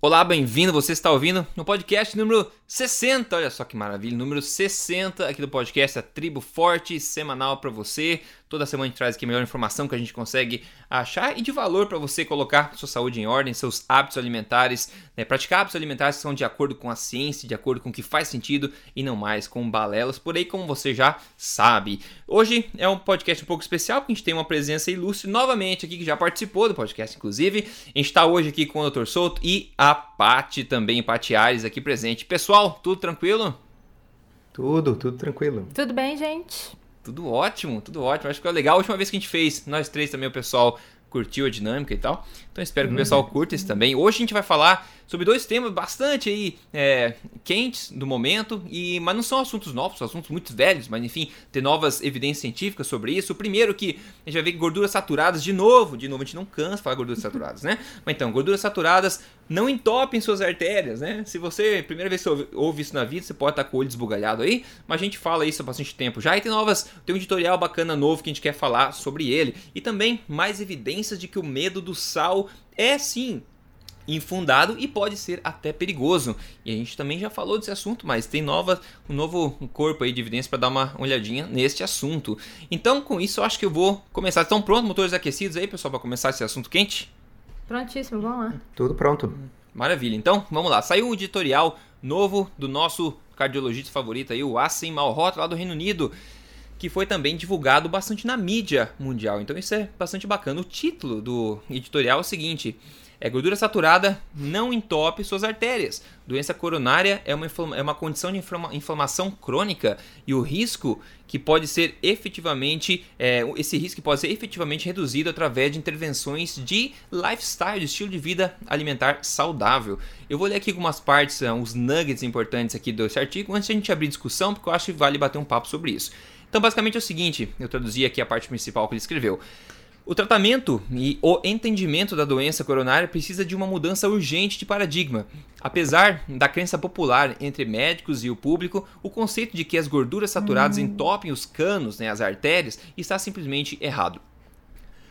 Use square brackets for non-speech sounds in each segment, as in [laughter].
Olá, bem-vindo. Você está ouvindo no podcast número 60. Olha só que maravilha, número 60 aqui do podcast A Tribo Forte, semanal para você. Toda semana a gente traz aqui a melhor informação que a gente consegue achar e de valor para você colocar sua saúde em ordem, seus hábitos alimentares, né? praticar hábitos alimentares que são de acordo com a ciência, de acordo com o que faz sentido e não mais com balelas, por aí como você já sabe. Hoje é um podcast um pouco especial porque a gente tem uma presença ilustre novamente aqui que já participou do podcast, inclusive. A gente está hoje aqui com o Dr. Souto e a Pati também, Pati Ares aqui presente. Pessoal, tudo tranquilo? Tudo, tudo tranquilo. Tudo bem, gente? Tudo ótimo, tudo ótimo. Acho que foi legal. A última vez que a gente fez, nós três também, o pessoal curtiu a dinâmica e tal. Então espero que o pessoal curta isso também. Hoje a gente vai falar sobre dois temas bastante aí é, quentes do momento, e mas não são assuntos novos, são assuntos muito velhos, mas enfim, ter novas evidências científicas sobre isso. O primeiro que a gente vai ver que gorduras saturadas, de novo, de novo, a gente não cansa falar gorduras saturadas, né? Mas então, gorduras saturadas não entopem suas artérias, né? Se você, primeira vez que você ouve isso na vida, você pode estar com o olho desbugalhado aí, mas a gente fala isso há bastante tempo já, e tem novas, tem um editorial bacana novo que a gente quer falar sobre ele, e também mais evidências de que o medo do sal é sim infundado e pode ser até perigoso. E a gente também já falou desse assunto, mas tem nova, um novo corpo aí de evidência para dar uma olhadinha neste assunto. Então, com isso, eu acho que eu vou começar. Estão prontos, motores aquecidos aí, pessoal, para começar esse assunto quente? Prontíssimo, vamos lá. Tudo pronto. Maravilha. Então, vamos lá. Saiu um editorial novo do nosso cardiologista favorito aí, o Asim Malhotra, lá do Reino Unido que foi também divulgado bastante na mídia mundial. Então isso é bastante bacana. O título do editorial é o seguinte: é gordura saturada não entope suas artérias. Doença coronária é uma, é uma condição de inflamação crônica e o risco que pode ser efetivamente é, esse risco pode ser efetivamente reduzido através de intervenções de lifestyle, de estilo de vida alimentar saudável. Eu vou ler aqui algumas partes, uns nuggets importantes aqui desse artigo antes de a gente abrir discussão, porque eu acho que vale bater um papo sobre isso. Então, basicamente é o seguinte: eu traduzi aqui a parte principal que ele escreveu. O tratamento e o entendimento da doença coronária precisa de uma mudança urgente de paradigma. Apesar da crença popular entre médicos e o público, o conceito de que as gorduras saturadas uhum. entopem os canos, né, as artérias, está simplesmente errado.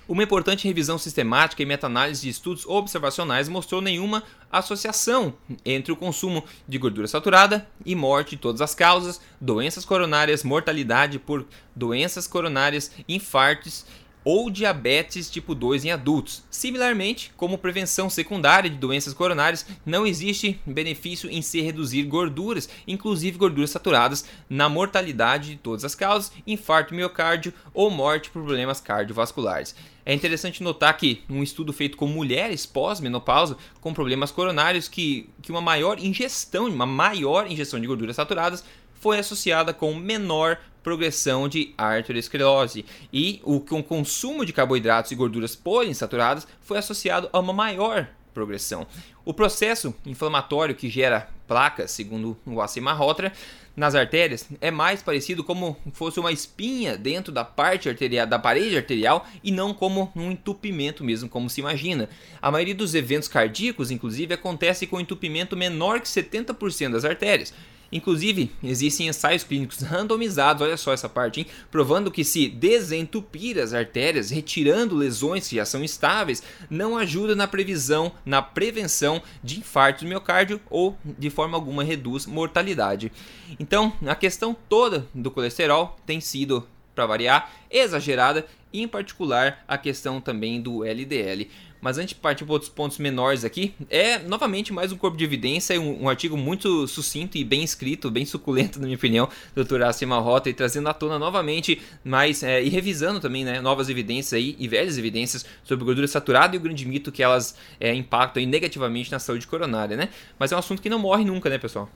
Uma importante revisão sistemática e meta-análise de estudos observacionais mostrou nenhuma associação entre o consumo de gordura saturada e morte de todas as causas, doenças coronárias, mortalidade por doenças coronárias, infartos ou diabetes tipo 2 em adultos. Similarmente, como prevenção secundária de doenças coronárias, não existe benefício em se reduzir gorduras, inclusive gorduras saturadas, na mortalidade de todas as causas, infarto miocárdio ou morte por problemas cardiovasculares. É interessante notar que um estudo feito com mulheres pós-menopausa com problemas coronários que, que uma maior ingestão, uma maior ingestão de gorduras saturadas foi associada com menor progressão de arteriosclerose e o, consumo de carboidratos e gorduras poliinsaturadas foi associado a uma maior progressão. O processo inflamatório que gera placas, segundo o Rotra, nas artérias é mais parecido como fosse uma espinha dentro da parte arterial, da parede arterial e não como um entupimento mesmo, como se imagina. A maioria dos eventos cardíacos, inclusive, acontece com entupimento menor que 70% das artérias. Inclusive, existem ensaios clínicos randomizados, olha só essa parte, hein? provando que se desentupir as artérias, retirando lesões que já são estáveis, não ajuda na previsão, na prevenção de infarto do miocárdio ou de forma alguma reduz mortalidade. Então, a questão toda do colesterol tem sido, para variar, exagerada, em particular a questão também do LDL. Mas antes de partir para outros pontos menores aqui, é novamente mais um corpo de evidência, um, um artigo muito sucinto e bem escrito, bem suculento, na minha opinião, do Dr. Acima Rota, e trazendo à tona novamente mais é, e revisando também né, novas evidências aí, e velhas evidências sobre gordura saturada e o grande mito que elas é, impactam aí, negativamente na saúde coronária, né? Mas é um assunto que não morre nunca, né, pessoal?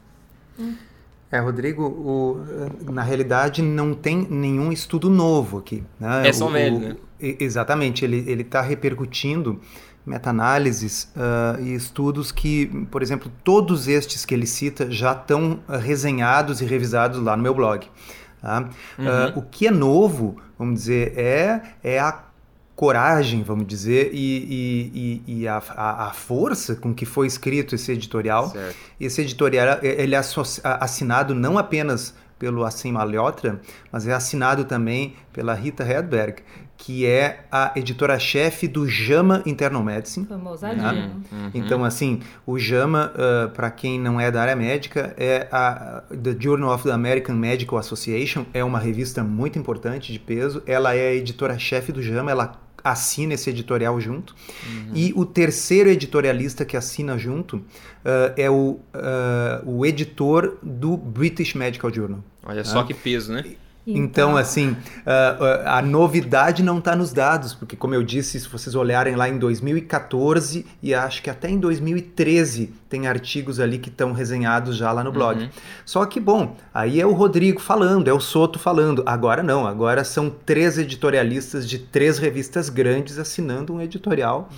É, Rodrigo, o, na realidade não tem nenhum estudo novo aqui. Né? É só o, velho, né? Exatamente, ele está repercutindo meta-análises uh, e estudos que, por exemplo, todos estes que ele cita já estão uh, resenhados e revisados lá no meu blog. Tá? Uhum. Uh, o que é novo, vamos dizer, é, é a coragem, vamos dizer, e, e, e a, a, a, força com que foi escrito esse editorial. Certo. Esse editorial ele é assinado não apenas pelo Assim Malhotra, mas é assinado também pela Rita Hedberg, que é a editora-chefe do JAMA Internal Medicine. Famosadinho. Né? Uhum. Então, assim, o JAMA, uh, para quem não é da área médica, é a The Journal of the American Medical Association, é uma revista muito importante de peso. Ela é a editora-chefe do JAMA, ela assina esse editorial junto. Uhum. E o terceiro editorialista que assina junto uh, é o, uh, o editor do British Medical Journal. Olha só que peso, né? Então, então assim, a, a novidade não está nos dados, porque, como eu disse, se vocês olharem lá em 2014 e acho que até em 2013 tem artigos ali que estão resenhados já lá no blog. Uhum. Só que, bom, aí é o Rodrigo falando, é o Soto falando. Agora não, agora são três editorialistas de três revistas grandes assinando um editorial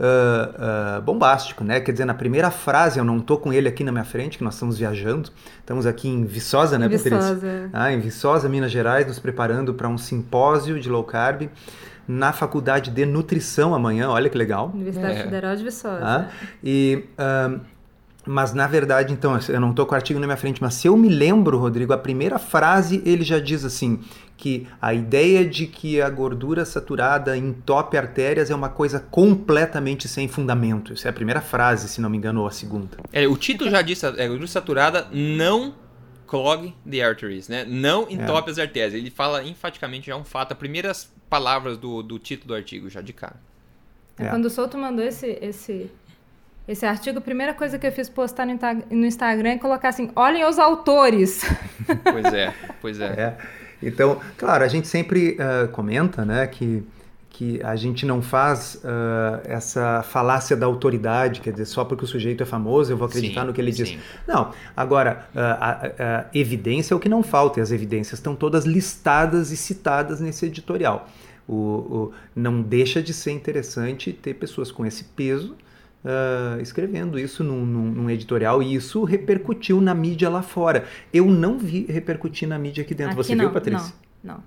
uh, uh, bombástico, né? Quer dizer, na primeira frase, eu não estou com ele aqui na minha frente, que nós estamos viajando, estamos aqui em Viçosa, né, Viçosa. Ah, em Viçosa, Minas Gerais, nos preparando para um simpósio de low carb na Faculdade de Nutrição amanhã, olha que legal. Universidade é. Federal de Viçosa. Ah, e... Uh, mas na verdade, então, eu não estou com o artigo na minha frente, mas se eu me lembro, Rodrigo, a primeira frase ele já diz assim: que a ideia de que a gordura saturada entope artérias é uma coisa completamente sem fundamento. Essa é a primeira frase, se não me engano, ou a segunda. É, o título já disse, a gordura saturada não clog the arteries, né? Não entope é. as artérias. Ele fala enfaticamente já um fato, as primeiras palavras do, do título do artigo, já de cara. É. Quando o Souto mandou esse, esse, esse artigo, a primeira coisa que eu fiz postar no, no Instagram é colocar assim, olhem os autores. [laughs] Pois é, pois é. é. Então, claro, a gente sempre uh, comenta né, que, que a gente não faz uh, essa falácia da autoridade, quer dizer, só porque o sujeito é famoso eu vou acreditar sim, no que ele diz. Não, agora, uh, a, a, evidência é o que não falta, e as evidências estão todas listadas e citadas nesse editorial. O, o, não deixa de ser interessante ter pessoas com esse peso uh, escrevendo isso num, num, num, editorial e isso repercutiu na mídia lá fora. Eu não vi repercutir na mídia aqui dentro. Aqui Você não, viu, Patrícia? Não, não.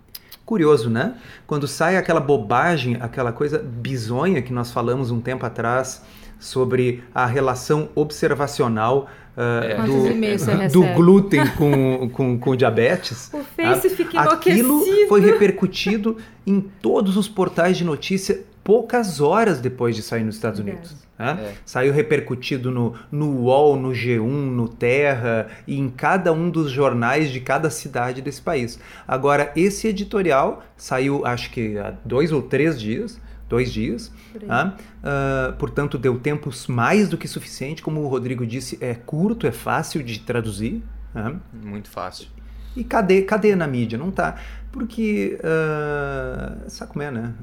Curioso, né? Quando sai aquela bobagem, aquela coisa bizonha que nós falamos um tempo atrás sobre a relação observacional uh, é. do, do, glúten com, com, com diabetes. [laughs] O Face tá? fica enlouquecido. Aquilo foi repercutido em todos os portais de notícia poucas horas depois de sair nos Estados Unidos. É. Saiu repercutido no, no UOL, no G1, no Terra e em cada um dos jornais de cada cidade desse país. Agora, esse editorial saiu, acho que há dois ou três dias, dois dias. Uh, portanto, deu tempo mais do que suficiente. Como o Rodrigo disse, é curto, é fácil de traduzir. Muito fácil. E cadê, cadê na mídia? Não tá. Porque, uh, sabe como é, né?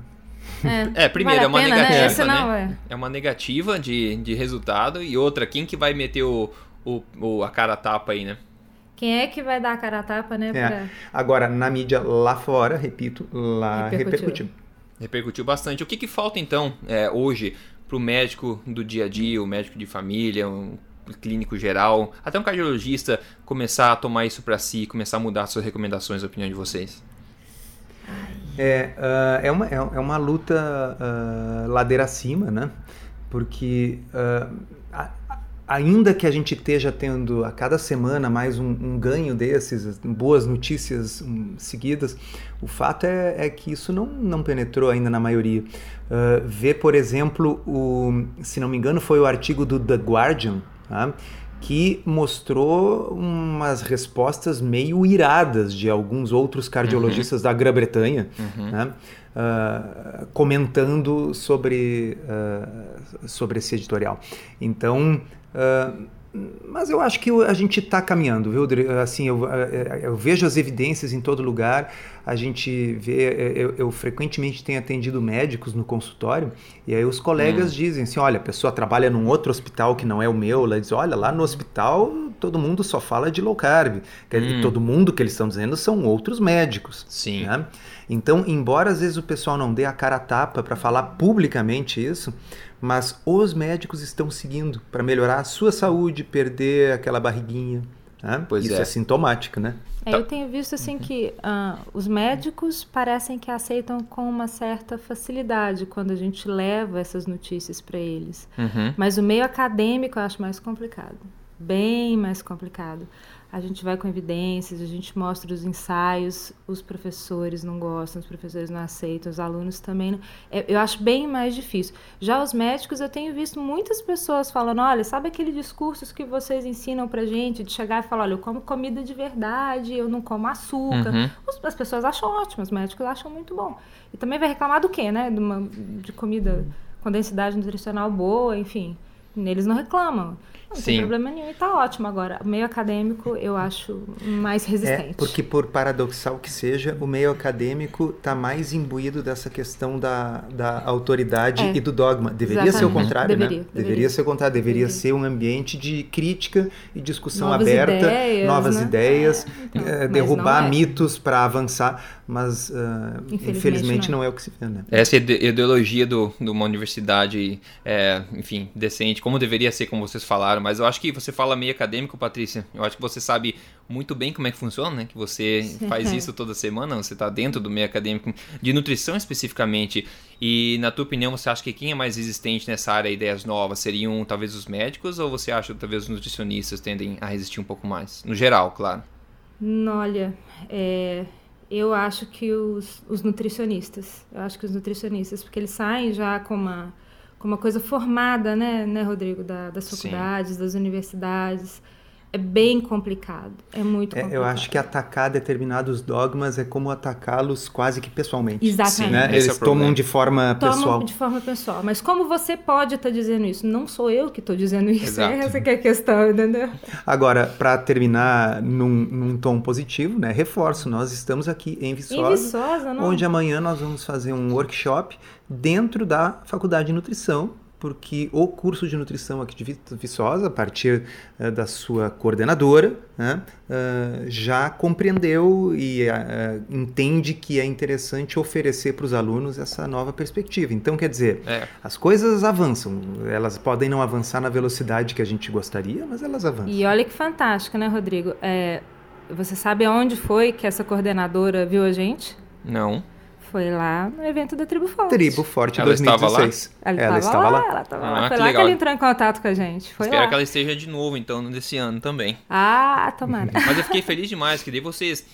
É, é primeiro, vale é uma pena, né? negativa, né? Não, é. é. uma negativa de, de resultado. E outra, quem que vai meter o, o, o, a cara a tapa aí, né? Quem é que vai dar a cara a tapa, né? É. Pra... Agora, na mídia lá fora, repito, lá repercutiu. Repercutiu, repercutiu bastante. O que, que falta, então, é, hoje, para o médico do dia a dia, o médico de família, um clínico geral, até um cardiologista, começar a tomar isso para si, começar a mudar suas recomendações, a opinião de vocês? É, uh, é, uma, é, é, uma luta uh, ladeira acima, né? Porque uh, a, ainda que a gente esteja tendo a cada semana mais um, um ganho desses, boas notícias um, seguidas, o fato é, é, que isso não, não penetrou ainda na maioria. Uh, vê, por exemplo, o, se não me engano, foi o artigo do The Guardian, tá? Que mostrou umas respostas meio iradas de alguns outros cardiologistas uhum. da Grã-Bretanha, uhum. né? uh, comentando sobre, uh, sobre esse editorial. Então, uh, mas eu acho que a gente está caminhando, viu? Assim, eu, eu, vejo as evidências em todo lugar. A gente vê, eu, eu frequentemente tenho atendido médicos no consultório e aí os colegas hum. dizem assim, olha, a pessoa trabalha num outro hospital que não é o meu, ela diz, olha, lá no hospital todo mundo só fala de low carb. Hum. Todo mundo que eles estão dizendo são outros médicos. Sim. Né? Então, embora às vezes o pessoal não dê a cara a tapa para falar publicamente isso, mas os médicos estão seguindo para melhorar a sua saúde, perder aquela barriguinha. Né? Pois Isso é. é sintomático, né? É, eu tenho visto assim que uh, os médicos parecem que aceitam com uma certa facilidade quando a gente leva essas notícias para eles. Uhum. Mas o meio acadêmico eu acho mais complicado. Bem mais complicado. A gente vai com evidências, a gente mostra os ensaios, os professores não gostam, os professores não aceitam, os alunos também. Não. É, eu acho bem mais difícil. Já os médicos, eu tenho visto muitas pessoas falando: olha, sabe aquele discurso que vocês ensinam pra gente de chegar e falar: olha, eu como comida de verdade, eu não como açúcar. Uhum. As pessoas acham ótimo, os médicos acham muito bom. E também vai reclamar do quê, né? De, uma, de comida com densidade nutricional boa, enfim. Eles não reclamam. Não Sim. tem problema nenhum e tá ótimo agora. O meio acadêmico eu acho mais resistente. É, porque por paradoxal que seja, o meio acadêmico tá mais imbuído dessa questão da, da autoridade é. e do dogma. Deveria Exatamente. ser o contrário, deveria, né? Deveria. deveria ser o contrário. Deveria, deveria, ser um ambiente de crítica e discussão novas aberta, ideias, novas né? ideias, é, então, é, derrubar é. mitos para avançar mas uh, infelizmente, infelizmente não. não. é o que se vê, né? Essa ideologia do, de uma universidade, é, enfim, decente, como deveria ser, como vocês falaram, mas eu acho que você fala meio acadêmico, Patrícia, eu acho que você sabe muito bem como é que funciona, né? Que você faz [laughs] isso toda semana, você está dentro do meio acadêmico, de nutrição especificamente, e na tua opinião, você acha que quem é mais resistente nessa área, ideias novas, seriam talvez os médicos, ou você acha que talvez os nutricionistas tendem a resistir um pouco mais? No geral, claro. Olha, é, eu acho que os, os nutricionistas, eu acho que os nutricionistas, porque eles saem já com uma, com uma coisa formada, né, né Rodrigo, da, das faculdades, Sim. das universidades é bem complicado. É muito complicado. É, eu acho que atacar determinados dogmas é como atacá-los quase que pessoalmente. Exatamente. Né? Eles é tomam de forma tomam pessoal. de forma pessoal. Mas como você pode estar tá dizendo isso? Não sou eu que estou dizendo isso. Exato. Essa que é a questão, entendeu? Agora, para terminar num, num, tom positivo, né? Reforço, nós estamos aqui em Viçosa, em Viçosa não? onde amanhã nós vamos fazer um workshop dentro da Faculdade de Nutrição porque o curso de nutrição aqui de Viçosa, a partir uh, da sua coordenadora, né, uh, já compreendeu e uh, entende que é interessante oferecer para os alunos essa nova perspectiva. Então, quer dizer, é. as coisas avançam. Elas podem não avançar na velocidade que a gente gostaria, mas elas avançam. E olha que fantástico, né, Rodrigo? É, você sabe aonde foi que essa coordenadora viu a gente? Não. Foi lá no evento da Tribo Forte. Tribo Forte ela 2016. Estava lá? Ela, ela estava lá. lá. Ela estava ah, lá. Foi lá legal. que ela entrou em contato com a gente. Foi Espero lá. que ela esteja de novo, então, nesse ano também. Ah, tomara. Mas eu fiquei feliz demais, que daí vocês...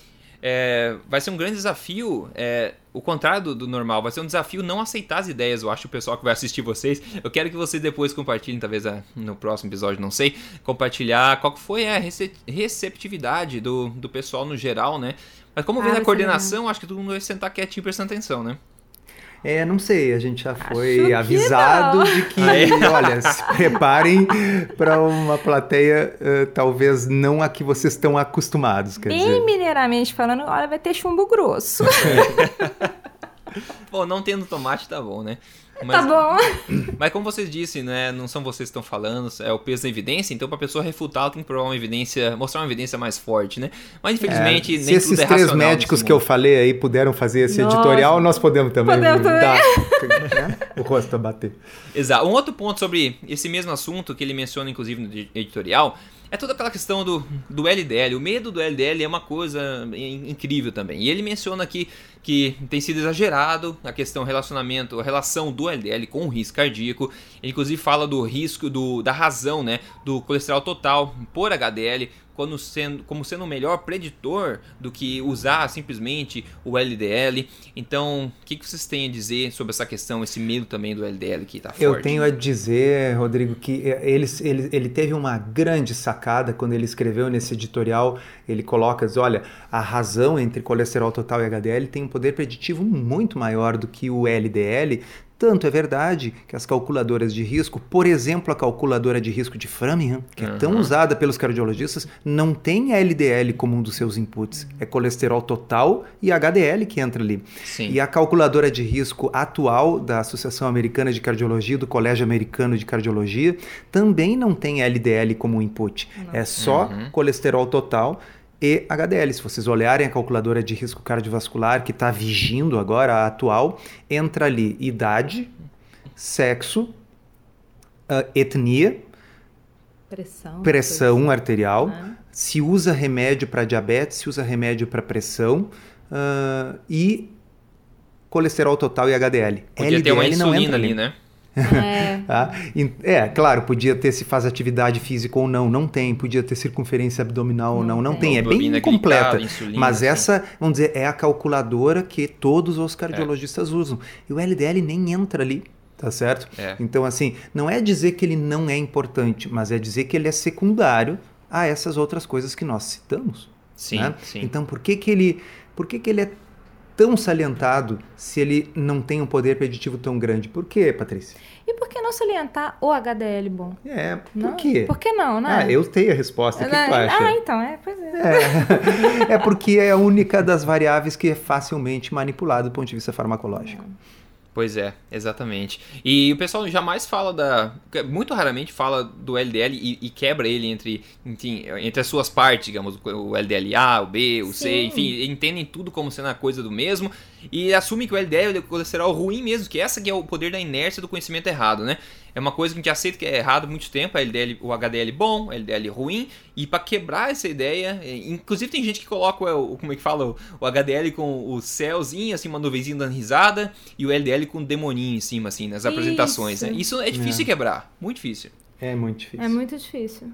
É, vai ser um grande desafio, é, o contrário do, do, normal, vai ser um desafio não aceitar as ideias, eu acho, o pessoal que vai assistir vocês. Eu quero que vocês depois compartilhem, talvez no próximo episódio, não sei, compartilhar qual foi a receptividade do, do pessoal no geral, né? Mas como vem ah, na coordenação, acho que todo mundo vai sentar quietinho prestando atenção, né? É, não sei, a gente já foi avisado de que, [laughs] olha, se preparem para uma plateia, uh, talvez não a que vocês estão acostumados. Quer Bem dizer. mineiramente falando, olha, vai ter chumbo grosso. [laughs] Pô, não tendo tomate tá bom, né? Mas, tá bom. [coughs] Mas como vocês disse, né, não são vocês que estão falando, é o peso da evidência, então para a pessoa refutar, ela tem que provar uma evidência, mostrar uma evidência mais forte, né? Mas infelizmente é, nem se esses é três médicos que eu falei aí puderam fazer esse Nossa. editorial, nós podemos também. Podemos também. Dar, [laughs] né, o rosto a bater. Exato. Um outro ponto sobre esse mesmo assunto que ele menciona inclusive no editorial é toda aquela questão do, do LDL. O medo do LDL é uma coisa incrível também. E ele menciona aqui que tem sido exagerado a questão relacionamento, a relação do LDL com o risco cardíaco. Ele inclusive fala do risco do, da razão, né, do colesterol total por HDL quando sendo, como sendo o melhor preditor do que usar simplesmente o LDL. Então, o que, que vocês têm a dizer sobre essa questão, esse medo também do LDL que está forte? Eu tenho a dizer, Rodrigo, que ele, ele, ele teve uma grande sacada quando ele escreveu nesse editorial. Ele coloca, olha, a razão entre colesterol total e HDL tem um poder preditivo muito maior do que o LDL, tanto é verdade que as calculadoras de risco, por exemplo, a calculadora de risco de Framingham, que uhum. é tão usada pelos cardiologistas, não tem LDL como um dos seus inputs. É colesterol total e HDL que entra ali. Sim. E a calculadora de risco atual da Associação Americana de Cardiologia, do Colégio Americano de Cardiologia, também não tem LDL como input. Não. É só uhum. colesterol total e HDL. Se vocês olharem a calculadora de risco cardiovascular que está vigindo agora, a atual, entra ali idade, sexo, uh, etnia, pressão, pressão arterial, ah. se usa remédio para diabetes, se usa remédio para pressão uh, e colesterol total e HDL. Podia LDL ter uma insulina ali, né? É. [laughs] Tá? É, claro, podia ter se faz atividade física ou não, não tem. Podia ter circunferência abdominal ou Não não, não tem. tem. É bem insulina, Mas assim. essa, vamos dizer, é a calculadora que todos os cardiologistas usam. E o LDL nem entra ali, tá certo? É. Então, assim, não é dizer que ele não é importante, mas é dizer que ele é secundário a essas outras coisas que nós citamos. Sim, né? sim. Então, por que, que ele, por que, que ele é tão salientado se ele não tem um poder preditivo tão grande? Por quê, Patrícia? E por que não salientar o HDL bom? É, por Não? quê? Por que não, né? Ah, eu tenho a resposta. O que, tu acha? Ah, então, é, pois é. É, [laughs] é porque é a única das variáveis que é facilmente manipulada do ponto de vista farmacológico. Pois é, exatamente. E o pessoal jamais fala da. Muito raramente fala do LDL e, e quebra ele entre, enfim, entre as suas partes, digamos, o LDLA, o B, o C, Sim. enfim, entendem tudo como sendo a coisa do mesmo e assume que o LDL é o colesterol ruim mesmo, que essa que é o poder da inércia do conhecimento errado, né? É uma coisa que a gente aceita que é errado há muito tempo, a LDL, o HDL bom, o LDL ruim, e para quebrar essa ideia, é, inclusive tem gente que coloca o, como é que fala, o, o HDL com o céuzinho, assim, uma nuvenzinha dando risada, e o LDL com o demoninho em cima, assim, nas apresentações, né? Isso é difícil de quebrar, muito difícil. É muito difícil. É muito difícil.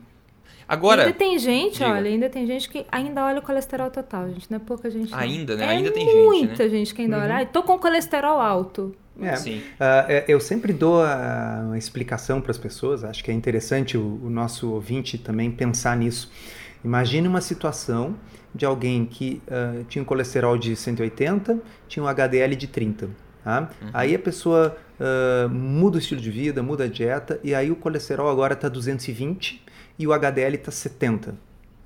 Agora, ainda tem gente, diga. olha, ainda tem gente que ainda olha o colesterol total, gente. Não é pouca gente. não. Ainda, né? É Ainda tem gente, né? Muita gente que ainda olha. Ai, tô com colesterol alto. É. sim, é, eu sempre dou a- uma explicação para as pessoas, acho que é interessante o, o nosso ouvinte também pensar nisso. Imagine uma situação de alguém que ah, tinha um colesterol de 180, tinha um HDL de 30. tá? Aí a pessoa ah, muda o estilo de vida, muda a dieta, e aí o colesterol agora está 220 e o HDL está 70.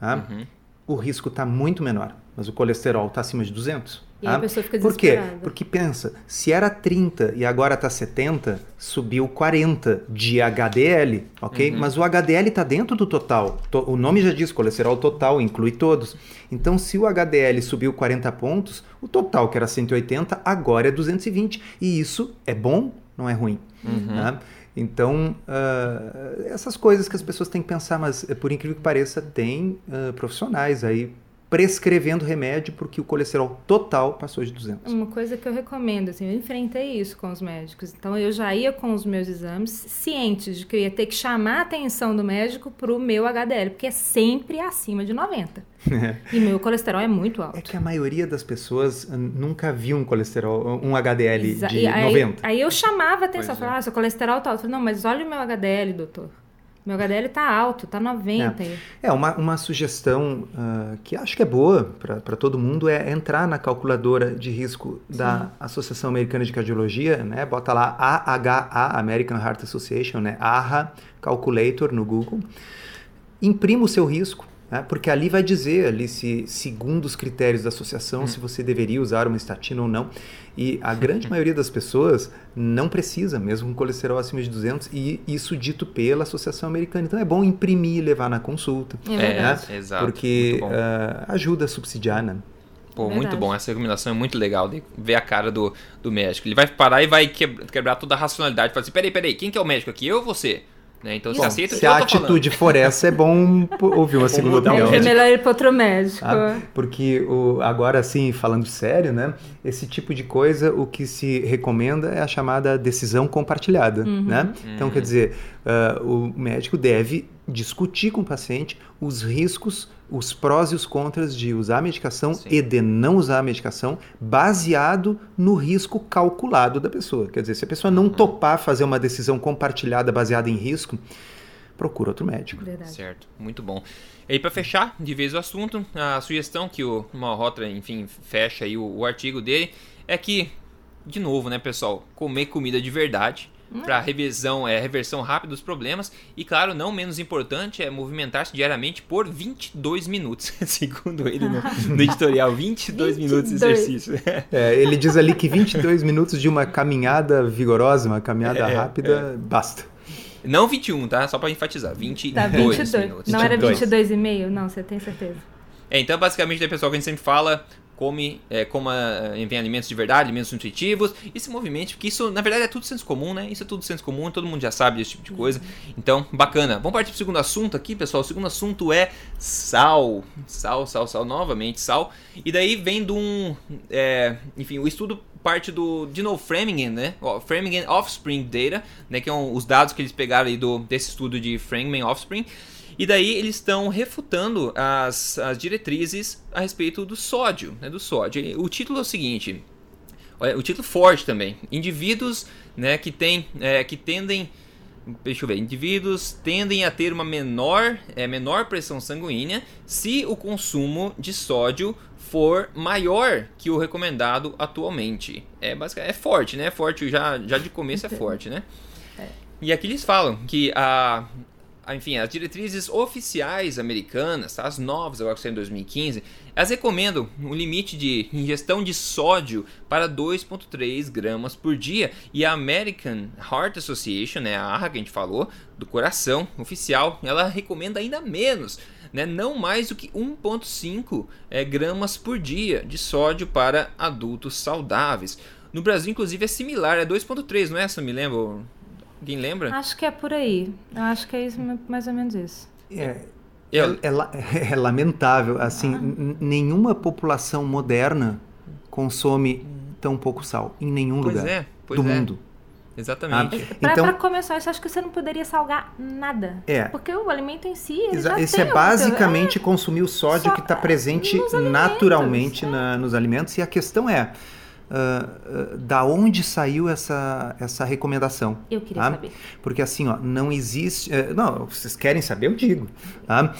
tá? Uhum. O risco está muito menor, mas o colesterol está acima de 200. E aí a pessoa fica Por quê? desesperada. Porque pensa, se era 30 e agora está 70, subiu 40 de HDL, ok? Uhum. Mas o HDL está dentro do total. To- O nome já diz, colesterol total, inclui todos. Então, se o HDL subiu 40 pontos, o total, que era 180, agora é 220. E isso é bom, não é ruim. Uhum. né? Então, ah, essas coisas que as pessoas têm que pensar, mas eh, por incrível que pareça, tem ah, profissionais aí prescrevendo remédio porque o colesterol total passou de 200. Uma coisa que eu recomendo, assim, eu enfrentei isso com os médicos. Então eu já ia com os meus exames cientes de que eu ia ter que chamar a atenção do médico pro meu HDL, porque é sempre acima de 90. [laughs] E meu colesterol é muito alto. É que a maioria das pessoas nunca viu um colesterol, um HDL Exa- de e aí, 90. Aí eu chamava a atenção, Pois é. falava, ah, seu colesterol tá alto. Eu falei, não, mas olha o meu HDL, doutor. Meu HDL tá alto, tá 90. É, uma, uma sugestão ah, que acho que é boa para todo mundo é entrar na calculadora de risco da Associação Americana de Cardiologia, né? Bota lá AHA, American Heart Association, né? AHA Calculator no Google. Imprima o seu risco, né? porque ali vai dizer, ali se, segundo os critérios da associação, se você deveria usar uma estatina ou não. E a [laughs] grande maioria das pessoas não precisa, mesmo com colesterol acima de 200, e isso dito pela Associação Americana. Então é bom imprimir e levar na consulta, É É, verdade. exato. porque ah, ajuda a subsidiar, né? Pô, Verdade. muito bom. Essa recomendação é muito legal de ver a cara do, do médico. Ele vai parar e vai quebrar, quebrar toda a racionalidade. Falar assim, peraí, peraí, quem que é o médico aqui? Eu ou você? Né? Então Bom, aceita o se que eu a tô falando. atitude for essa, é bom ouvir uma segunda É, opinião. é melhor ir para outro médico. Ah, porque o, agora sim, falando sério, né? Esse tipo de coisa, o que se recomenda é a chamada decisão compartilhada, né? Então, quer dizer, ah, o médico deve discutir com o paciente os riscos, os prós e os contras de usar a medicação Sim. e de não usar a medicação, baseado no risco calculado da pessoa. Quer dizer, se a pessoa não topar fazer uma decisão compartilhada baseada em risco, procura outro médico. Verdade. Certo, muito bom. E aí, pra fechar de vez o assunto, a sugestão que o Malhotra, enfim, fecha aí o, o artigo dele é que, de novo, né, pessoal, comer comida de verdade para revisão, é reversão rápida dos problemas e, claro, não menos importante é movimentar-se diariamente por 22 minutos, [laughs] segundo ele no, no editorial, 22, minutos de 22. exercício. É, ele diz ali que 22 minutos de uma caminhada vigorosa, uma caminhada É, rápida, basta. Não 21, tá? Só para enfatizar, 22, Tá, 22. minutos. Não era 22. 22,5? Não, você tem certeza. É, então, basicamente, é pessoal que a gente sempre fala, come, é, coma, é, vem alimentos de verdade, alimentos nutritivos, e se movimente, porque isso, na verdade, é tudo senso comum, né? Isso é tudo senso comum, todo mundo já sabe desse tipo de coisa. Então, bacana. Vamos partir pro segundo assunto aqui, pessoal. O segundo assunto é sal. Sal, sal, sal, novamente, sal. E daí vem de um, é, enfim, o estudo parte do, de novo, Framingham, né? Framingham Offspring Data, né? Que são é os dados que eles pegaram aí do, desse estudo de Framingham Offspring. E daí eles estão refutando as, as diretrizes a respeito do sódio, né? Do sódio. O título é o seguinte, o título forte também. Indivíduos, né? Que tem, é, que tendem deixa eu ver, indivíduos tendem a ter uma menor, é, menor pressão sanguínea se o consumo de sódio for maior que o recomendado atualmente. É basicamente é forte, né? Forte já, já de começo é forte, né? É. E aqui eles falam que a, enfim, as diretrizes oficiais americanas, tá? as novas agora que saíram em 2015, elas recomendam um limite de ingestão de sódio para 2,3 gramas por dia. E a American Heart Association, né, a AHA que a gente falou, do coração oficial, ela recomenda ainda menos, né, não mais do que 1,5 é, gramas por dia de sódio para adultos saudáveis. No Brasil, inclusive, é similar, é 2,3, não é? Se eu me lembro, Alguém lembra? Acho que é por aí. Eu acho que é isso, mais ou menos isso. É, é, é, [laughs] é lamentável. Assim, ah. nenhuma população moderna consome tão pouco sal em nenhum pois lugar é, do é. mundo. Exatamente. Ah, então, para começar, isso acho que você não poderia salgar nada. É. Porque o alimento em si. Ele já Esse é basicamente consumir o sódio Só, que está presente naturalmente na, nos alimentos. E a questão é: Uh, uh, da onde saiu essa, essa recomendação. Eu queria tá? saber. Porque assim, ó, não existe. Uh, não, vocês querem saber, eu digo. Tá?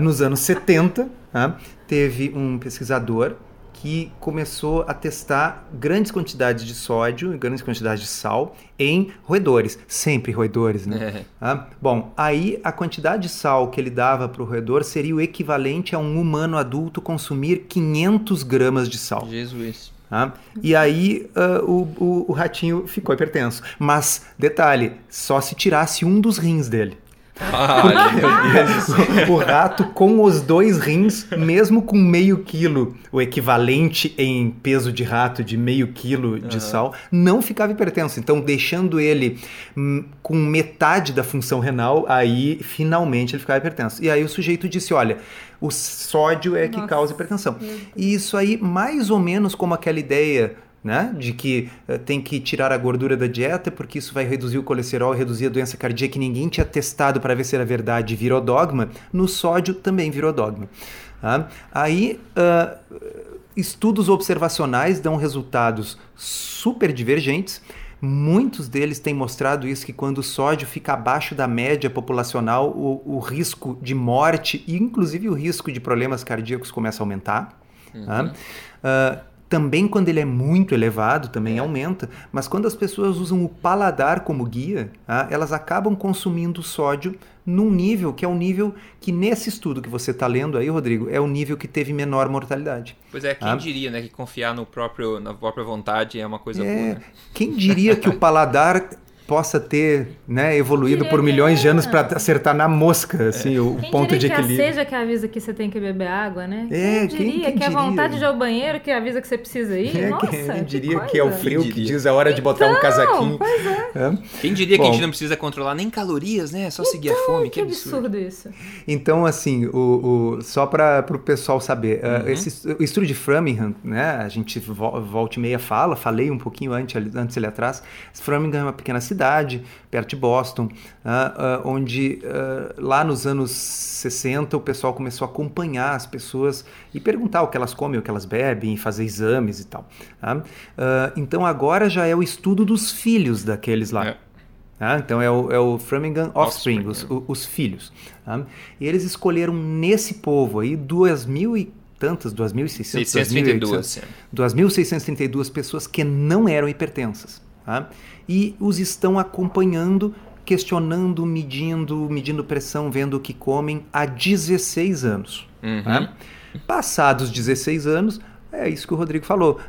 nos anos 70, tá? teve um pesquisador que começou a testar grandes quantidades de sódio e grandes quantidades de sal em roedores. Sempre roedores, né? É. bom, aí a quantidade de sal que ele dava para o roedor seria o equivalente a um humano adulto consumir 500 gramas de sal. Jesus. Tá? E aí uh, o, o, o, ratinho ficou hipertenso. Mas, detalhe, só se tirasse um dos rins dele. Ah, [laughs] o rato com os dois rins, mesmo com meio quilo, o equivalente em peso de rato de meio quilo de uhum. sal, não ficava hipertenso. Então, deixando ele hum, com metade da função renal, aí finalmente ele ficava hipertenso. E aí o sujeito disse: olha, o sódio é que Nossa. causa hipertensão. E isso aí, mais ou menos como aquela ideia né? De que uh, tem que tirar a gordura da dieta porque isso vai reduzir o colesterol e reduzir a doença cardíaca que ninguém tinha testado para ver se era verdade virou dogma. No sódio também virou dogma. Tá? Aí, uh, estudos observacionais dão resultados super divergentes. Muitos deles têm mostrado isso, que quando o sódio fica abaixo da média populacional, o, o risco de morte e inclusive o risco de problemas cardíacos começa a aumentar. Uhum. Tá? Uh, também quando ele é muito elevado, também é. aumenta, mas quando as pessoas usam o paladar como guia, tá? elas acabam consumindo sódio num nível que é um nível que nesse estudo que você está lendo aí, Rodrigo, é o nível que teve menor mortalidade. Pois é, quem tá? diria, né, que confiar no próprio, na própria vontade é uma coisa é, boa. Né? Quem diria que o paladar possa ter né, evoluído por milhões de anos para acertar na mosca assim, é. o quem ponto de equilíbrio. Que a seja que avisa que você tem que beber água, né? É, quem diria quem, quem que diria? a vontade de ir ao banheiro que avisa que você precisa ir? É, Nossa, quem diria que, que, é o frio que diz a hora de botar então, um casaquinho? Pois é. é. Quem diria Bom, que a gente não precisa controlar nem calorias, né? É só então, seguir a então, fome. Que, que absurdo. absurdo. isso. Então, assim, o, o só para o pessoal saber, uh, uhum. esse, o estudo de Framingham, né? A gente volta e meia fala, falei um pouquinho antes, antes ali atrás. Framingham é uma pequena cidade, perto de Boston, uh, uh, onde uh, lá nos anos 60 o pessoal começou a acompanhar as pessoas e perguntar o que elas comem, o que elas bebem, fazer exames e tal. Tá? então agora já é o estudo dos filhos daqueles lá. É. Tá? Então é o, é o Framingham Offspring, Offspring os, é. os, filhos. Tá? E eles escolheram nesse povo aí duas mil e tantas, 2.632 2.632 pessoas que não eram hipertensas. Tá? E os estão acompanhando, questionando, medindo, medindo pressão, vendo o que comem há 16 anos. Uhum. Tá? Passados 16 anos, é isso que o Rodrigo falou.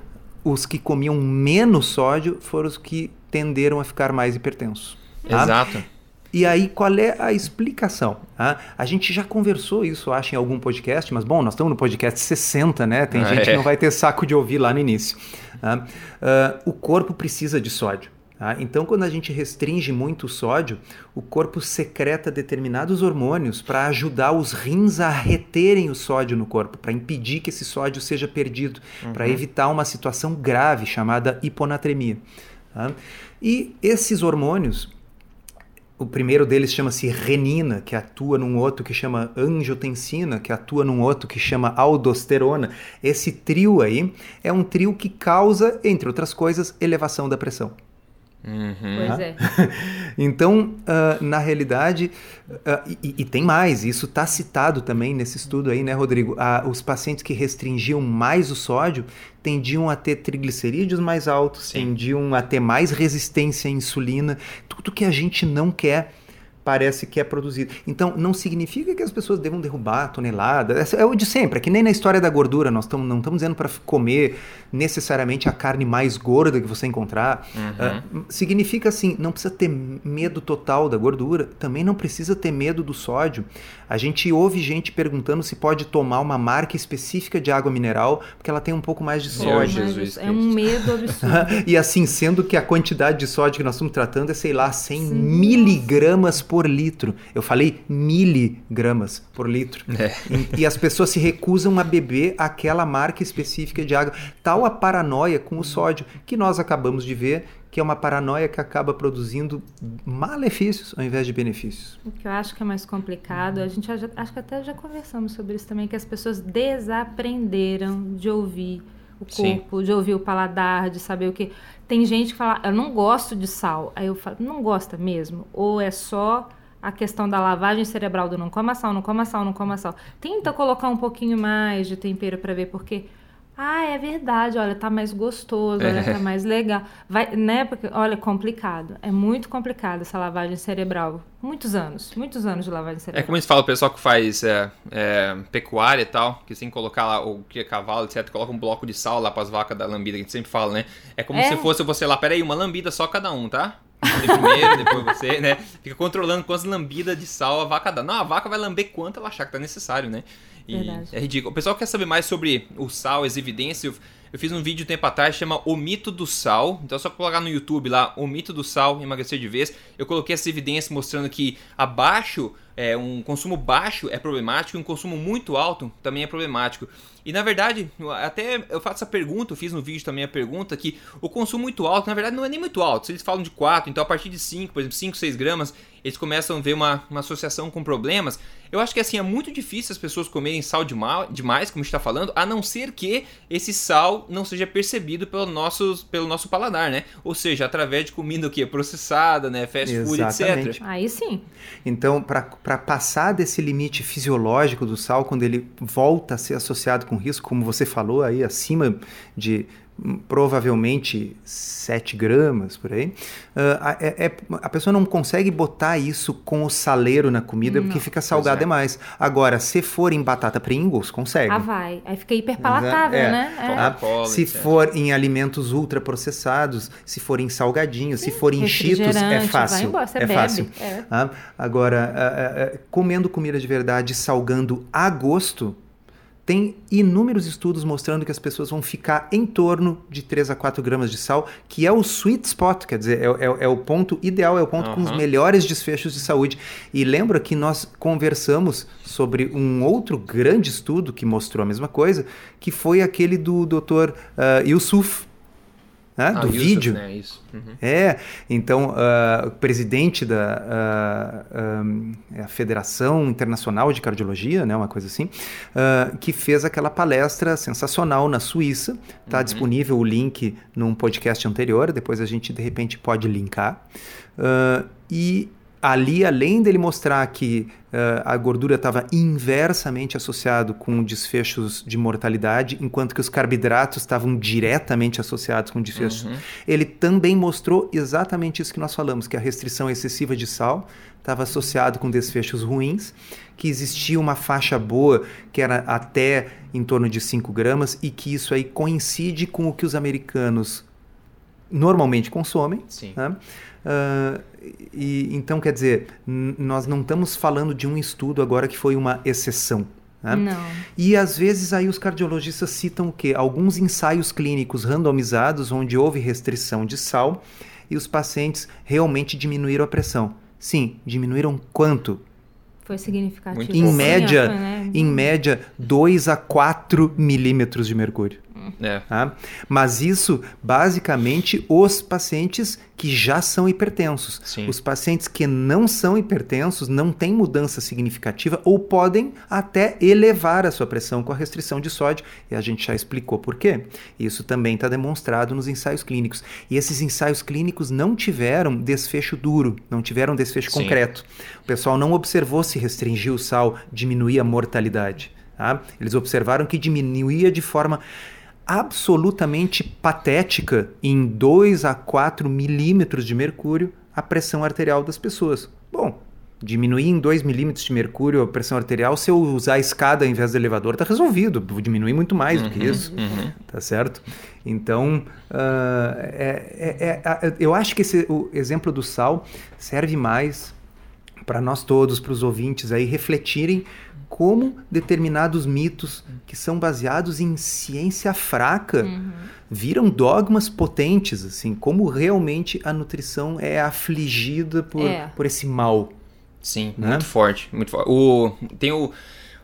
Os que comiam menos sódio foram os que tenderam a ficar mais hipertensos. Tá? Exato. E aí, qual é a explicação? Tá? A gente já conversou isso, acho, em algum podcast, mas bom, nós estamos no podcast 60, né? Tem gente que não vai ter saco de ouvir lá no início. Uh, o corpo precisa de sódio. Tá? Então, quando a gente restringe muito o sódio, o corpo secreta determinados hormônios para ajudar os rins a reterem o sódio no corpo, para impedir que esse sódio seja perdido, uhum. para evitar uma situação grave chamada hiponatremia. Tá? E esses hormônios, o primeiro deles chama-se renina, que atua num outro que chama angiotensina, que atua num outro que chama aldosterona. Esse trio aí é um trio que causa, entre outras coisas, elevação da pressão. Uhum. Pois é. [laughs] então, uh, na realidade, uh, e, e, tem mais, isso está citado também nesse estudo aí, né, Rodrigo? Uh, os pacientes que restringiam mais o sódio tendiam a ter triglicerídeos mais altos, Sim. tendiam a ter mais resistência à insulina, tudo que a gente não quer parece que é produzido. Então, não significa que as pessoas devam derrubar a tonelada. É o de sempre, é que nem na história da gordura, nós tamo, não estamos dizendo para comer necessariamente a carne mais gorda que você encontrar. Uhum. Uh, significa assim, não precisa ter medo total da gordura, também não precisa ter medo do sódio. A gente ouve gente perguntando se pode tomar uma marca específica de água mineral, porque ela tem um pouco mais de sódio. Jesus, é um medo absurdo. [laughs] e assim, sendo que a quantidade de sódio que nós estamos tratando é, sei lá, 100 Sim. miligramas por litro. Eu falei miligramas por litro. É. E, e as pessoas se recusam a beber aquela marca específica de água. Tal a paranoia com o sódio, que nós acabamos de ver que é uma paranoia que acaba produzindo malefícios ao invés de benefícios. O que eu acho que é mais complicado, a gente já, acho que até já conversamos sobre isso também, que as pessoas desaprenderam de ouvir o corpo, Sim. de ouvir o paladar, de saber o que. Tem gente que fala, eu não gosto de sal. Aí eu falo, não gosta mesmo? Ou é só a questão da lavagem cerebral do não coma sal, não coma sal, não coma sal. Tenta colocar um pouquinho mais de tempero para ver, porque ah, é verdade, olha, tá mais gostoso, olha, tá é. mais legal. Vai, né? Porque, olha, complicado. É muito complicado essa lavagem cerebral. Muitos anos, muitos anos de lavagem cerebral. É como a gente fala, o pessoal que faz é, é, pecuária e tal, que que colocar lá o que é cavalo, etc., coloca um bloco de sal lá pras vacas da lambida, que a gente sempre fala, né? É como é. se fosse você lá, peraí, uma lambida só cada um, tá? Primeiro, depois você, né? Fica controlando quantas lambidas de sal a vaca dá. Não, a vaca vai lamber quanto ela achar que tá necessário, né? E Verdade. é ridículo. O pessoal quer saber mais sobre o sal, as evidências. Eu fiz um vídeo tempo atrás chama O Mito do Sal. Então é só colocar no YouTube lá O Mito do Sal emagrecer de vez. Eu coloquei essa evidência mostrando que abaixo, é, um consumo baixo é problemático e um consumo muito alto também é problemático. E na verdade, até eu faço essa pergunta, eu fiz no vídeo também a pergunta que o consumo muito alto, na verdade, não é nem muito alto. Se eles falam de 4, então a partir de 5, por exemplo, 5, 6 gramas, eles começam a ver uma, uma associação com problemas. Eu acho que assim, é muito difícil as pessoas comerem sal demais, como a gente está falando, a não ser que esse sal não seja percebido pelo nosso, pelo nosso paladar, né? Ou seja, através de comida o quê? processada, né? Fast Exatamente. food, etc. Aí sim. Então, para passar desse limite fisiológico do sal, quando ele volta a ser associado com risco, como você falou aí, acima de provavelmente 7 gramas por aí, uh, é, é, a pessoa não consegue botar isso com o saleiro na comida não, porque fica salgado é. demais. Agora, se for em batata Pringles, consegue. Ah, vai. Aí fica hiperpalatável, é. né? É. se for em alimentos ultraprocessados, se for em salgadinhos, se for em cheetos, é fácil. Embora, é bebe. fácil. É. Ah, agora, uh, uh, comendo comida de verdade, salgando a gosto, tem inúmeros estudos mostrando que as pessoas vão ficar em torno de 3 a 4 gramas de sal, que é o sweet spot, quer dizer, é, é, é o ponto ideal, é o ponto uhum. com os melhores desfechos de saúde. E lembra que nós conversamos sobre um outro grande estudo que mostrou a mesma coisa, que foi aquele do Dr. Uh, Yusuf, né? Ah, do Yusuf, vídeo. Né? Isso. Uhum. É, então uh, o presidente da uh, um, a Federação Internacional de Cardiologia, né, uma coisa assim, uh, que fez aquela palestra sensacional na Suíça. Está uhum. disponível o link num podcast anterior, depois a gente de repente pode linkar. e ali, além dele mostrar que uh, a gordura estava inversamente associado com desfechos de mortalidade, enquanto que os carboidratos estavam diretamente associados com desfechos, uhum. ele também mostrou exatamente isso que nós falamos, que a restrição excessiva de sal estava associado com desfechos ruins, que existia uma faixa boa que era até em torno de 5 gramas e que isso aí coincide com o que os americanos normalmente consomem. Sim. Né? Uh, e, então, quer dizer, nós não estamos falando de um estudo agora que foi uma exceção. Né? Não. E às vezes aí os cardiologistas citam o quê? Alguns ensaios clínicos randomizados onde houve restrição de sal e os pacientes realmente diminuíram a pressão. Sim, diminuíram quanto? Foi significativo. Muito em média, né? em média, 2 a 4 milímetros de mercúrio. É. Tá? Mas isso, basicamente, os pacientes que já são hipertensos. Sim. Os pacientes que não são hipertensos não têm mudança significativa ou podem até elevar a sua pressão com a restrição de sódio. E a gente já explicou por quê. Isso também está demonstrado nos ensaios clínicos. E esses ensaios clínicos não tiveram desfecho duro, não tiveram desfecho Sim. concreto. O pessoal não observou se restringir o sal diminuía a mortalidade. Tá? Eles observaram que diminuía de forma absolutamente patética em 2 a 4 milímetros de mercúrio a pressão arterial das pessoas. Bom, diminuir em 2 milímetros de mercúrio a pressão arterial, se eu usar a escada ao invés do elevador, está resolvido. Vou diminuir muito mais uhum, do que uhum, isso. Uhum. Tá certo? Então, uh, é, é, é, eu acho que esse, o exemplo do sal serve mais para nós todos, para os ouvintes aí refletirem como determinados mitos que são baseados em ciência fraca uhum. viram dogmas potentes, assim, como realmente a nutrição é afligida por, é. por esse mal. Sim, né? muito forte, muito forte. O, tem o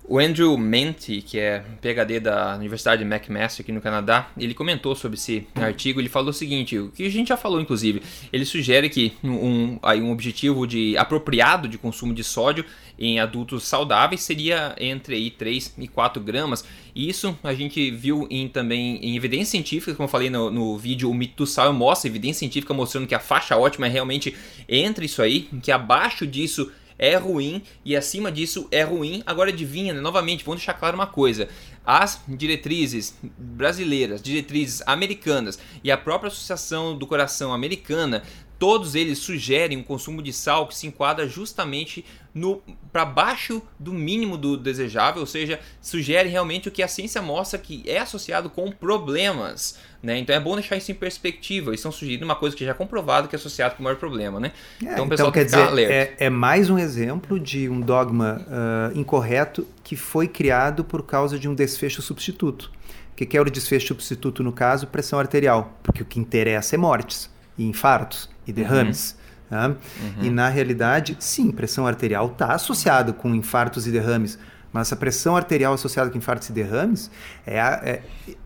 o Andrew Menti, que é PhD da Universidade de McMaster aqui no Canadá, ele comentou sobre esse artigo. Ele falou o seguinte, o que a gente já falou inclusive. Ele sugere que um, um objetivo de apropriado de consumo de sódio em adultos saudáveis seria entre aí, 3 e 4 gramas. E isso a gente viu em, também em evidências científicas, como eu falei no, no vídeo, o mito do sal mostra evidência científica mostrando que a faixa ótima é realmente entre isso aí, que abaixo disso é ruim e acima disso é ruim. Agora adivinha, né? novamente, vamos deixar claro uma coisa. As diretrizes brasileiras, diretrizes americanas e a própria Associação do Coração Americana todos eles sugerem um consumo de sal que se enquadra justamente no para baixo do mínimo do desejável, ou seja, sugere realmente o que a ciência mostra que é associado com problemas, né? Então é bom deixar isso em perspectiva. Eles estão sugerindo uma coisa que já é comprovado que é associado com o maior problema, né? É, então, então quer dizer, é, é, mais um exemplo de um dogma uh, incorreto que foi criado por causa de um desfecho substituto. O que é o desfecho substituto no caso? Pressão arterial, porque o que interessa é mortes e infartos e derrames. Uhum. Tá? Uhum. E na realidade, sim, pressão arterial está associado com infartos e derrames, mas a pressão arterial associada com infartos e derrames é, é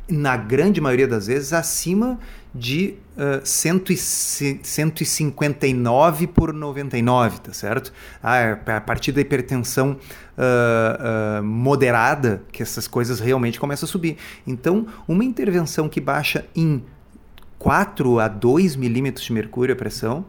na grande maioria das vezes, acima de uh, 159 por 99, tá certo? Ah, é a partir da hipertensão uh, uh, moderada que essas coisas realmente começam a subir. Então, uma intervenção que baixa em 4 a 2 milímetros de mercúrio a pressão,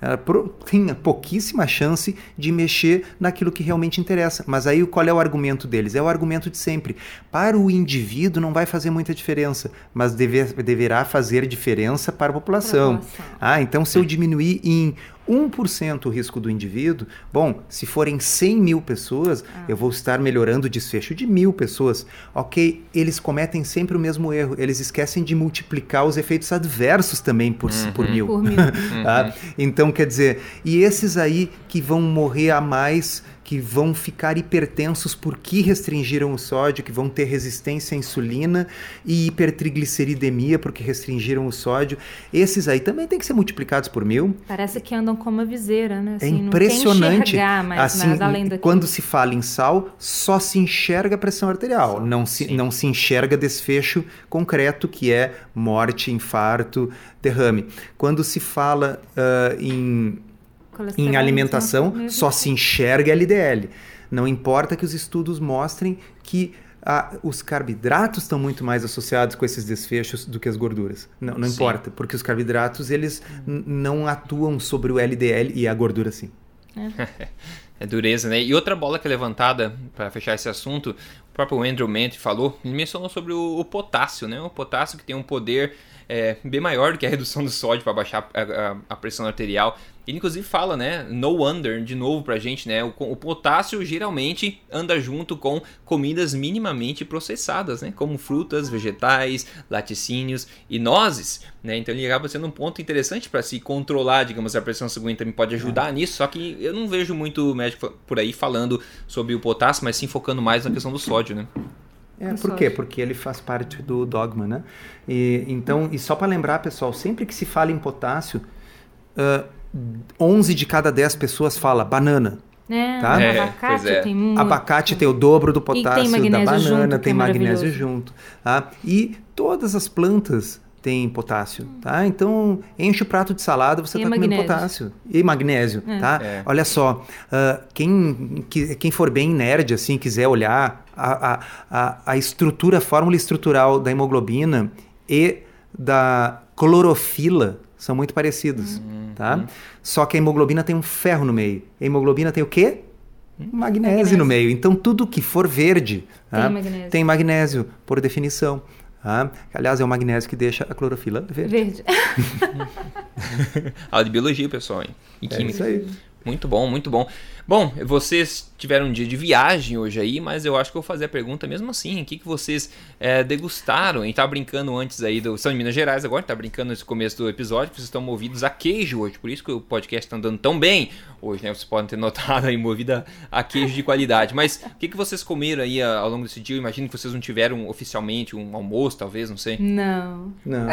ela tem pouquíssima chance de mexer naquilo que realmente interessa. Mas aí qual é o argumento deles? É o argumento de sempre. Para o indivíduo não vai fazer muita diferença, mas deve, deverá fazer diferença para a população. Para a população. Ah, então se eu diminuir em 1% o risco do indivíduo, bom, se forem 100 mil pessoas, ah. eu vou estar melhorando o desfecho de mil pessoas. Ok, eles cometem sempre o mesmo erro, eles esquecem de multiplicar os efeitos adversos também por, uhum. por mil. Por [laughs] mil. tá? Então, quer dizer, e esses aí que vão morrer a mais que vão ficar hipertensos porque restringiram o sódio, que vão ter resistência à insulina e hipertrigliceridemia porque restringiram o sódio. Esses aí também tem que ser multiplicados por mil. Parece que andam como uma viseira, né? É assim, é impressionante. Mas, assim, mas além quando se fala em sal, só se enxerga a pressão arterial, não se, não se enxerga desfecho concreto que é morte, infarto, derrame. Quando se fala uh, em em alimentação só se enxerga LDL. Não importa que os estudos mostrem que ah, os carboidratos estão muito mais associados com esses desfechos do que as gorduras. Não, não importa, porque os carboidratos eles não atuam sobre o LDL e a gordura sim. É. [laughs] é dureza, né? E outra bola que é levantada para fechar esse assunto, o próprio Andrew Mente falou, ele mencionou sobre o, o potássio, né? O potássio que tem um poder é, bem maior do que a [laughs] redução do sódio para baixar a, a, a, pressão arterial. Ele inclusive fala, né, no wonder, de novo pra gente, né, o, o, potássio geralmente anda junto com comidas minimamente processadas, né, como frutas, vegetais, laticínios e nozes, né, então ele acaba sendo um ponto interessante para se controlar, digamos, a pressão sanguínea também pode ajudar é. nisso, só que eu não vejo muito médico por aí falando sobre o potássio, mas sim focando mais na questão do sódio, né. É, por quê? Porque ele faz parte do dogma, né? E, então, e só para lembrar, pessoal, sempre que se fala em potássio, uh, 11 de cada 10 pessoas fala banana. É, Tá? É, abacate é. tem muito. Abacate tem o dobro do tem potássio da magnésio banana, junto, tem é magnésio junto. Tá? E todas as plantas têm potássio. Tá? Então, enche o prato de salada, você E está comendo potássio. E magnésio. É. Tá? É. Olha só, ah, quem, que- quem for bem nerd, assim, quiser olhar a, a, estrutura, a fórmula estrutural da hemoglobina e da clorofila são muito parecidos. Hum. Tá? Só que a hemoglobina tem um ferro no meio. A hemoglobina tem o quê? Magnésio, Magnésio. no meio. Então, tudo que for verde Tem tá? magnésio. tem magnésio, por definição. tá? Aliás, é o magnésio que deixa a clorofila verde. Verde. [laughs] Aula de biologia, pessoal, hein? E É química. isso aí. Muito bom, muito bom. Bom, vocês tiveram um dia de viagem hoje aí, mas eu acho que eu vou fazer a pergunta mesmo assim. O que, que vocês é, degustaram? A gente tá brincando antes aí do São de Minas Gerais agora, tá brincando nesse começo do episódio, vocês estão movidos a queijo hoje, por isso que o podcast tá andando tão bem hoje, né? Vocês podem ter [laughs] notado aí, movida a queijo de qualidade. Mas o que, que vocês comeram aí a- ao longo desse dia? Eu imagino que vocês não tiveram oficialmente um almoço, talvez, não sei. Não. Não.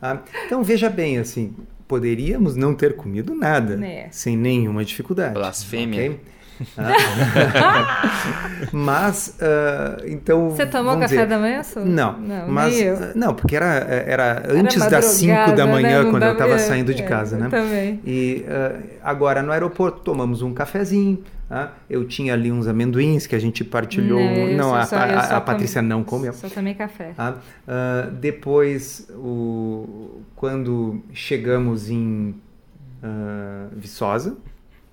Ah, então, veja bem, assim, poderíamos não ter comido nada, É. sem nenhuma dificuldade. Blasfêmia. ok? [laughs] Ah. Mas, ah, então. Você tomou café dizer, da manhã? Não, Não, mas nem eu. ah, não, porque era, era antes das 5 madrugada, da né? manhã Não quando eu estava é, saindo de é, casa, eu né? Também. E ah, agora no aeroporto tomamos um cafezinho. Tá? Eu tinha ali uns amendoins que a gente partilhou. eu Não, só- a, só- a- a só Patrícia não comeu. Só tomei café. Tá? Ah, depois, o, quando chegamos em ah, Viçosa,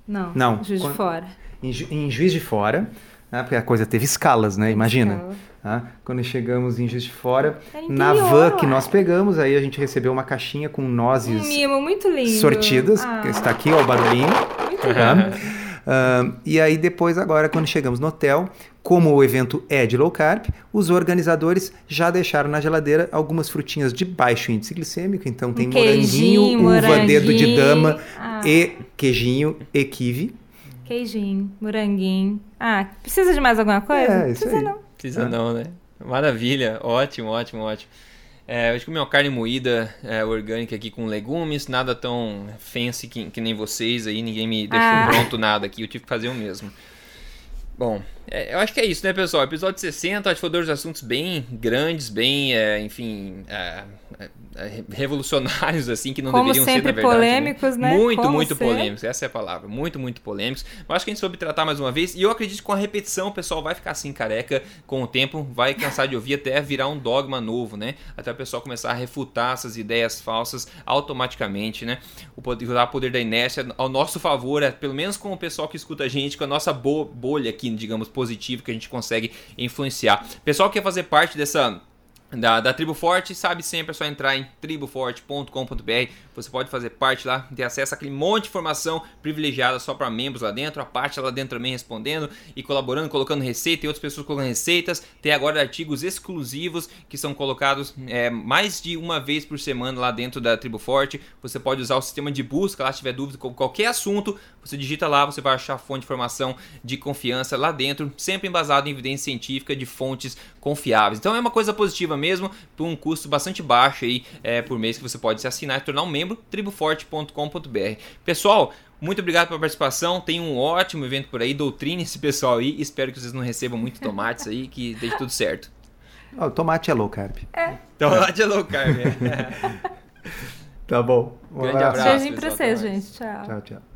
Não. Não, Juiz quando- de fora. em, em Juiz de Fora, né, porque a coisa teve escalas, né? Imagina. Escala. tá? Quando chegamos em Juiz de Fora, na van que nós pegamos, aí a gente recebeu uma caixinha com nozes Um mimo muito lindo. sortidas, Ah, está aqui, ó, o barulhinho. Muito tá? Ah, e aí depois, agora, quando chegamos no hotel, como o evento é de low carb, os organizadores já deixaram na geladeira algumas frutinhas de baixo índice glicêmico. Então tem Um moranguinho, queijinho, uva, dedo de moranguinho. dama Ah. e queijinho e kiwi. Queijinho, moranguinho. Ah, precisa de mais alguma coisa? É, isso precisa aí. não. Precisa não, né? Maravilha, ótimo, ótimo, ótimo. É, hoje comi uma carne moída é, orgânica aqui com legumes, nada tão fancy que, que nem vocês aí, ninguém me deixou Ah. pronto nada aqui, eu tive que fazer o mesmo. Bom, é, eu acho que é isso, né, pessoal? Episódio 60, acho que foi dois assuntos bem grandes, bem, é, enfim, é, é, é, revolucionários, assim, que não Como deveriam ser, sempre, na verdade. polêmicos, né? Muito, Como muito sempre. polêmicos, essa é a palavra, muito, muito polêmicos. Mas acho que a gente soube tratar mais uma vez, e eu acredito que com a repetição o pessoal vai ficar assim careca com o tempo, vai cansar de ouvir até virar um dogma novo, né? Até o pessoal começar a refutar essas ideias falsas automaticamente, né? O poder, usar o poder da inércia ao nosso favor, é, pelo menos com o pessoal que escuta a gente, com a nossa bo- bolha aqui, digamos, positiva, que a gente consegue influenciar. Pessoal que quer fazer parte dessa da, da Tribo Forte, sabe sempre, é só entrar em triboforte.com.br. Você pode fazer parte lá, ter acesso àquele monte de informação privilegiada só para membros lá dentro. A parte lá dentro também respondendo e colaborando, colocando receita e outras pessoas colocando receitas. Tem agora artigos exclusivos que são colocados é, mais de uma vez por semana lá dentro da Tribo Forte. Você pode usar o sistema de busca lá se tiver dúvida com qualquer assunto. Você digita lá, você vai achar a fonte de informação de confiança lá dentro, sempre embasado em evidência científica de fontes confiáveis. Então é uma coisa positiva mesmo, por um custo bastante baixo aí é, por mês que você pode se assinar e tornar um membro, triboforte.com.br. Pessoal, muito obrigado pela participação. Tem um ótimo evento por aí. Doutrine esse pessoal aí. Espero que vocês não recebam muito tomates aí, que dê tudo certo. Ó, o tomate é low carb. Tomate é low carb. é. [laughs] Tá bom. Um Grande abraço. Beijinho pra vocês, gente. Tchau. Tchau, tchau.